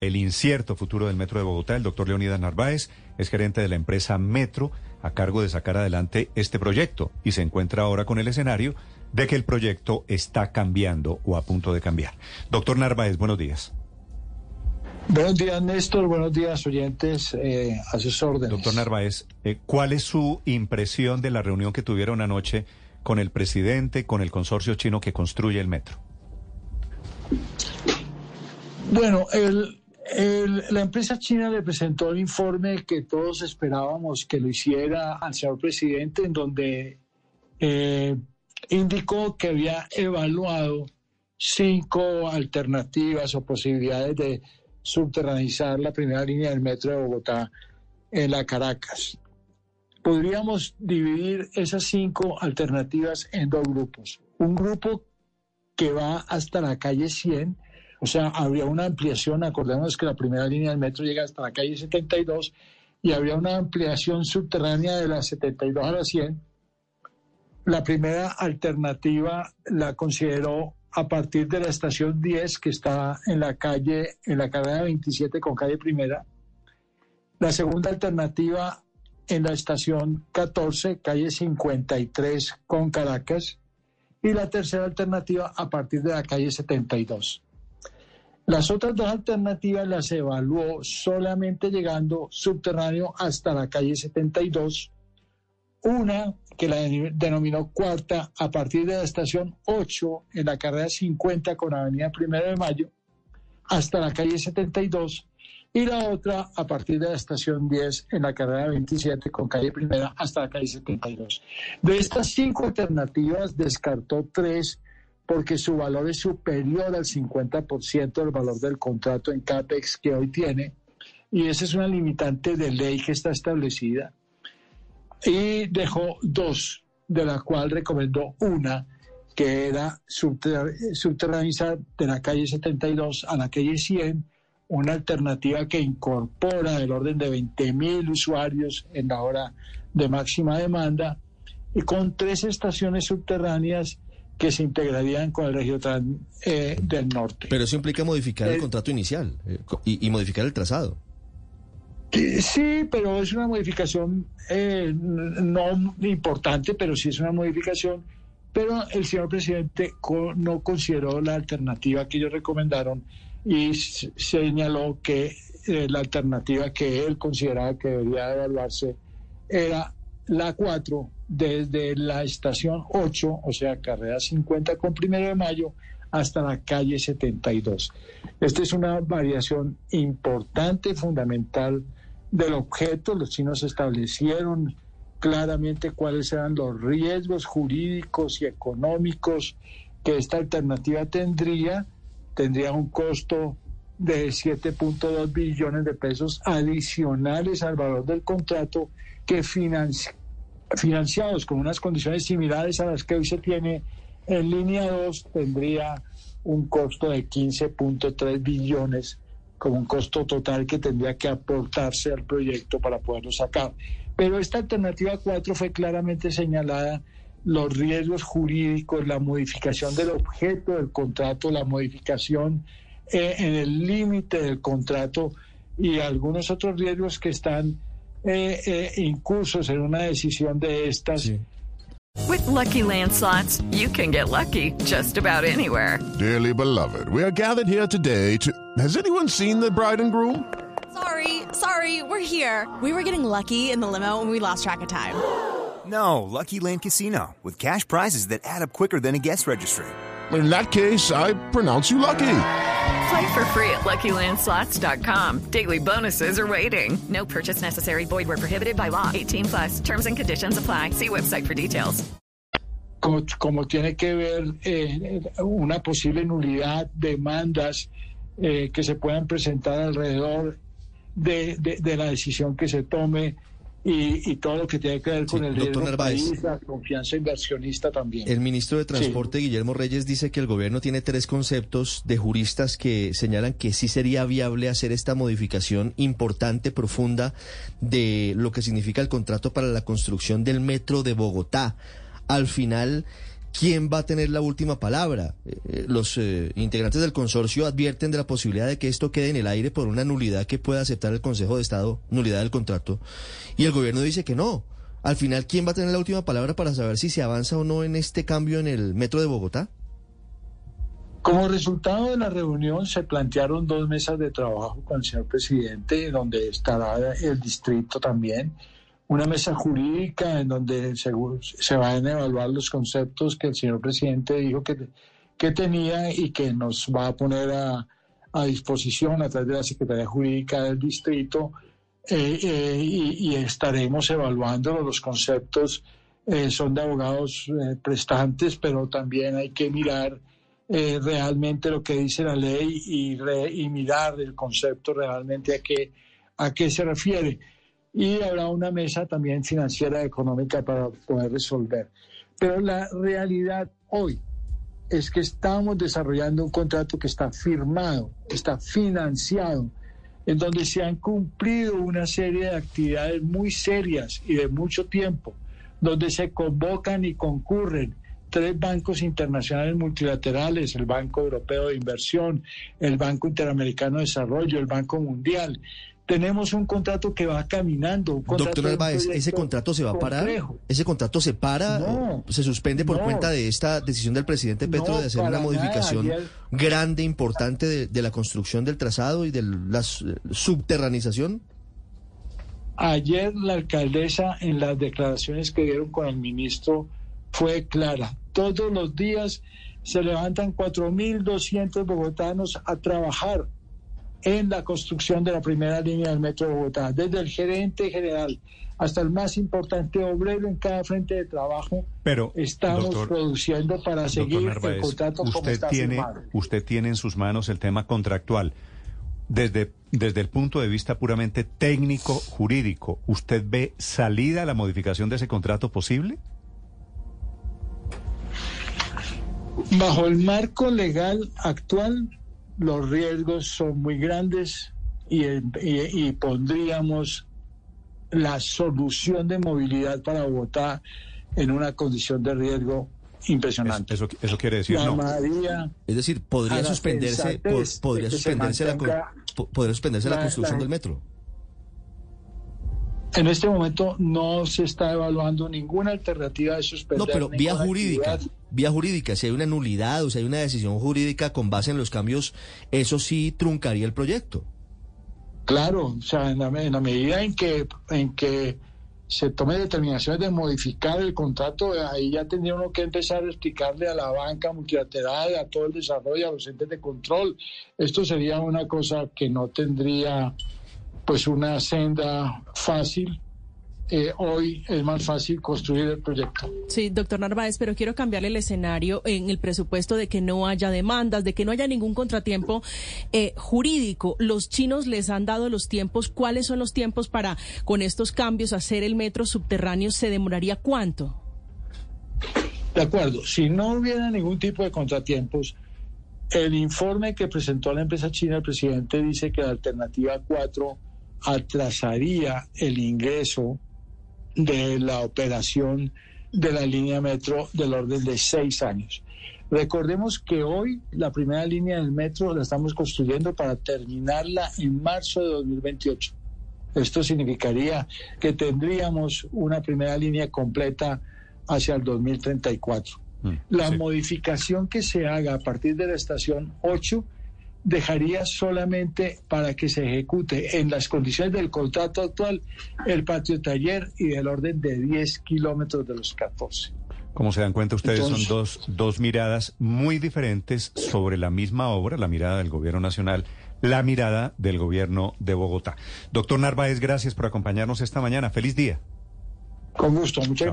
el incierto futuro del Metro de Bogotá. El doctor Leonidas Narváez es gerente de la empresa Metro a cargo de sacar adelante este proyecto y se encuentra ahora con el escenario de que el proyecto está cambiando o a punto de cambiar. Doctor Narváez, buenos días. Buenos días, Néstor. Buenos días, oyentes. Eh, a sus órdenes. Doctor Narváez, eh, ¿cuál es su impresión de la reunión que tuvieron anoche con el presidente, con el consorcio chino que construye el metro? Bueno, el, la empresa china le presentó el informe que todos esperábamos que lo hiciera al señor presidente, en donde eh, indicó que había evaluado cinco alternativas o posibilidades de subterranizar la primera línea del metro de Bogotá en la Caracas. Podríamos dividir esas cinco alternativas en dos grupos. Un grupo que va hasta la calle 100, o sea, habría una ampliación, acordémonos que la primera línea del metro llega hasta la calle 72 y habría una ampliación subterránea de la 72 a la 100. La primera alternativa la consideró a partir de la estación 10 que está en la calle, en la carrera 27 con calle primera. La segunda alternativa en la estación 14, calle 53 con Caracas. Y la tercera alternativa a partir de la calle 72. Las otras dos alternativas las evaluó solamente llegando subterráneo hasta la calle 72. Una que la denominó cuarta a partir de la estación 8 en la carrera 50 con Avenida Primero de Mayo hasta la calle 72 y la otra a partir de la estación 10 en la carrera 27 con calle Primera hasta la calle 72. De estas cinco alternativas descartó tres porque su valor es superior al 50% del valor del contrato en CAPEX que hoy tiene, y esa es una limitante de ley que está establecida. Y dejó dos, de la cual recomendó una, que era subterranizar de la calle 72 a la calle 100, una alternativa que incorpora el orden de 20.000 usuarios en la hora de máxima demanda, y con tres estaciones subterráneas que se integrarían con el Regiotran eh, del Norte. Pero eso implica modificar el eh, contrato inicial eh, y, modificar el trazado. Sí, pero es una modificación no importante, pero sí es una modificación. Pero el señor presidente no consideró la alternativa que ellos recomendaron y señaló que la alternativa que él consideraba que debería evaluarse era la 4 desde la estación 8, o sea, carrera 50 con primero de mayo, hasta la calle 72. Esta es una variación importante, fundamental del objeto. Los chinos establecieron claramente cuáles eran los riesgos jurídicos y económicos que esta alternativa tendría. Tendría un costo de 7.2 billones de pesos adicionales al valor del contrato que financiados con unas condiciones similares a las que hoy se tiene en línea 2, tendría un costo de 15.3 billones como un costo total que tendría que aportarse al proyecto para poderlo sacar. Pero esta alternativa 4 fue claramente señalada los riesgos jurídicos, la modificación del objeto del contrato, la modificación eh, en el límite del contrato y algunos otros riesgos que están eh, eh, incursos en una decisión de estas. Sí. With lucky landslots, you can get lucky just about anywhere. Dearly beloved, we are gathered here today to. Has anyone seen the bride and groom? Sorry, sorry, we're here. We were getting lucky in the limo and we lost track of time. No, Lucky Land Casino, with cash prizes that add up quicker than a guest registry. In that case, I pronounce you lucky. Play for free at LuckyLandSlots.com. Daily bonuses are waiting. No purchase necessary. Void where prohibited by law. 18 plus. Terms and conditions apply. See website for details. Como, como tiene que ver eh, una posible nulidad, demandas eh, que se puedan presentar alrededor de, de, de la decisión que se tome y, todo lo que tiene que ver con el doctor país, la confianza inversionista también. El ministro de Transporte, Guillermo Reyes, dice que el gobierno tiene tres conceptos de juristas que señalan que sí sería viable hacer esta modificación importante, profunda, de lo que significa el contrato para la construcción del metro de Bogotá. Al final, ¿quién va a tener la última palabra? Eh, eh, los eh, integrantes del consorcio advierten de la posibilidad de que esto quede en el aire por una nulidad que pueda aceptar el Consejo de Estado, nulidad del contrato, y el gobierno dice que no. Al final, ¿quién va a tener la última palabra para saber si se avanza o no en este cambio en el metro de Bogotá? Como resultado de la reunión se plantearon dos mesas de trabajo con el señor presidente, donde estará el distrito también, una mesa jurídica en donde se, se van a evaluar los conceptos que el señor presidente dijo que, que tenía y que nos va a poner a, a disposición a través de la Secretaría Jurídica del distrito eh, eh, y, estaremos evaluando los conceptos. Eh, son de abogados eh, prestantes, pero también hay que mirar realmente lo que dice la ley y, re, y mirar el concepto realmente a qué, a qué se refiere. Y habrá una mesa también financiera económica para poder resolver. Pero la realidad hoy es que estamos desarrollando un contrato que está firmado, está financiado, en donde se han cumplido una serie de actividades muy serias y de mucho tiempo, donde se convocan y concurren tres bancos internacionales multilaterales, el Banco Europeo de Inversión, el Banco Interamericano de Desarrollo, el Banco Mundial. Tenemos un contrato que va caminando. Un Doctor Narváez, ¿ese contrato se va a parar? ¿Ese contrato se para? No, ¿Se suspende por no, cuenta de esta decisión del presidente Petro no, de hacer una modificación grande, importante de, de, la construcción del trazado y de la subterranización? Ayer la alcaldesa, en las declaraciones que dieron con el ministro, fue clara. Todos los días se levantan 4.200 bogotanos a trabajar en la construcción de la primera línea del metro de Bogotá, desde el gerente general hasta el más importante obrero en cada frente de trabajo. Pero estamos doctor, produciendo para seguir Narváez, el contrato usted como está tiene, firmado. Usted tiene en sus manos el tema contractual. Desde, desde el punto de vista puramente técnico, jurídico, ¿usted ve salida a la modificación de ese contrato posible? Bajo el marco legal actual, los riesgos son muy grandes y, y, y, pondríamos la solución de movilidad para Bogotá en una condición de riesgo impresionante. Eso, eso, eso quiere decir Llamaría no. Es decir, podría suspenderse, po, podría suspenderse, la, podría suspenderse la, la construcción la, del metro. En este momento no se está evaluando ninguna alternativa de suspender. No, pero vía jurídica, actividad. Vía jurídica, si hay una nulidad o si hay una decisión jurídica con base en los cambios, eso sí truncaría el proyecto. Claro, o sea, en la, en la medida en que, en que se tome determinaciones de modificar el contrato, ahí ya tendría uno que empezar a explicarle a la banca multilateral, a todo el desarrollo, a los entes de control. Esto sería una cosa que no tendría pues una senda fácil. Eh, hoy es más fácil construir el proyecto. Sí, doctor Narváez, pero quiero cambiarle el escenario en el presupuesto de que no haya demandas, de que no haya ningún contratiempo eh, jurídico. Los chinos les han dado los tiempos. ¿Cuáles son los tiempos para, con estos cambios, hacer el metro subterráneo? ¿Se demoraría cuánto? De acuerdo. Si no hubiera ningún tipo de contratiempos, el informe que presentó la empresa china el presidente dice que la alternativa 4 atrasaría el ingreso de la operación de la línea metro del orden de seis años. Recordemos que hoy la primera línea del metro la estamos construyendo para terminarla en marzo de 2028. Esto significaría que tendríamos una primera línea completa hacia el 2034. Mm, la sí. modificación que se haga a partir de la estación 8 dejaría solamente para que se ejecute en las condiciones del contrato actual el patio taller y del orden de 10 kilómetros de los 14. Como se dan cuenta ustedes, Entonces, son dos, dos miradas muy diferentes sobre la misma obra, la mirada del gobierno nacional, la mirada del gobierno de Bogotá. Doctor Narváez, gracias por acompañarnos esta mañana. Feliz día. Con gusto, muchas gracias.